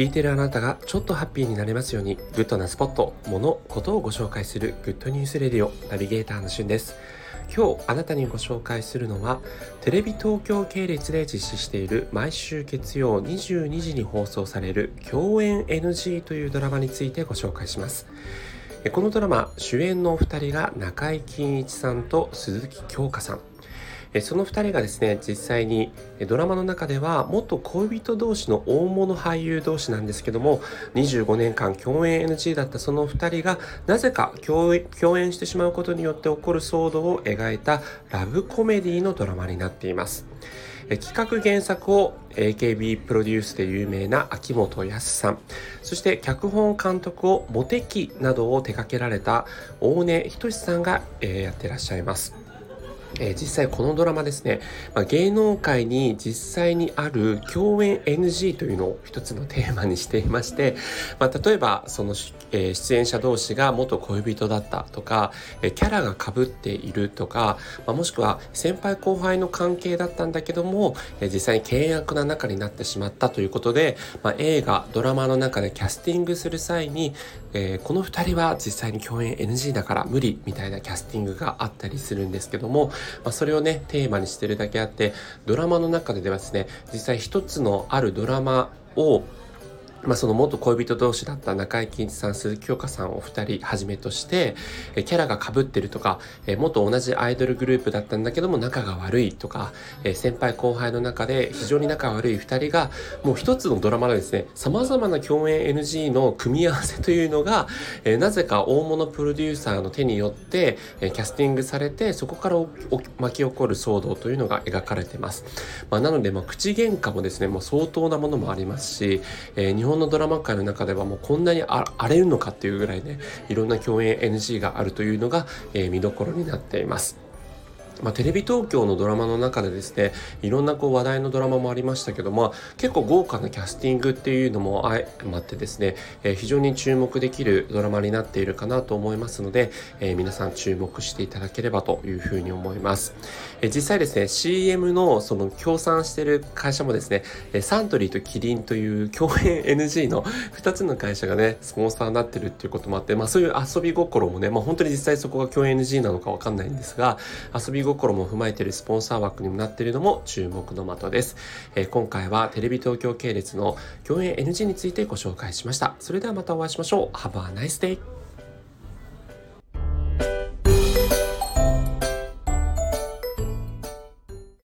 聞いてるあなたがちょっとハッピーになれますようにグッドなスポット、物、ことをご紹介するグッドニュースレディオナビゲーターのしゅんです。今日あなたにご紹介するのはテレビ東京系列で実施している毎週月曜22時に放送される共演 NG というドラマについてご紹介します。このドラマ主演のお二人が中井貴一さんと鈴木京香さん。その2人がですね実際にドラマの中では元恋人同士の大物俳優同士なんですけども25年間共演 NG だったその2人がなぜか共演してしまうことによって起こる騒動を描いたラブコメディのドラマになっています。企画原作を AKB プロデュースで有名な秋元康さんそして脚本監督をモテキなどを手掛けられた大根仁さんが、やってらっしゃいます。えー、実際このドラマですね、まあ、芸能界に実際にある共演 NG というのを一つのテーマにしていまして、まあ、例えばその、えー、出演者同士が元恋人だったとか、えー、キャラが被っているとか、まあ、もしくは先輩後輩の関係だったんだけども、え実際に契約な仲になってしまったということで、まあ映画ドラマの中でキャスティングする際に、えこの2人は実際に共演 NG だから無理みたいなキャスティングがあったりするんですけども、まあ、それをね、テーマにしてるだけあって、ドラマの中でではですね、実際一つのあるドラマをまあ、その元恋人同士だった中井貴一さん、鈴木京香さんお二人はじめとして、キャラが被ってるとか、元同じアイドルグループだったんだけども仲が悪いとか、先輩後輩の中で非常に仲悪い二人が、もう一つのドラマでですね、様々な共演 NG の組み合わせというのが、なぜか大物プロデューサーの手によって、キャスティングされて、そこから巻き起こる騒動というのが描かれてます。まあ、なので、まあ、口喧嘩もですね、もう相当なものもありますし、日本本のドラマ界の中ではもうこんなに荒れるのかっていうぐらいねいろんな共演 NG があるというのが、えー、見どころになっています。まあ、テレビ東京のドラマの中でですねいろんなこう話題のドラマもありましたけども結構豪華なキャスティングっていうのも相まってですね、えー、非常に注目できるドラマになっているかなと思いますので、えー、皆さん注目していただければというふうに思います、えー、実際ですね CM のその協賛してる会社もですねサントリーとキリンという共演 NG の2つの会社がねスポンサーになってるっていうこともあってまあそういう遊び心もねまあ本当に実際そこが共演 NG なのかわかんないんですが遊び心心も踏まえているスポンサー枠にもなっているのも注目の的です、えー、今回はテレビ東京系列の共演 NG についてご紹介しました。それではまたお会いしましょう。Have a nice day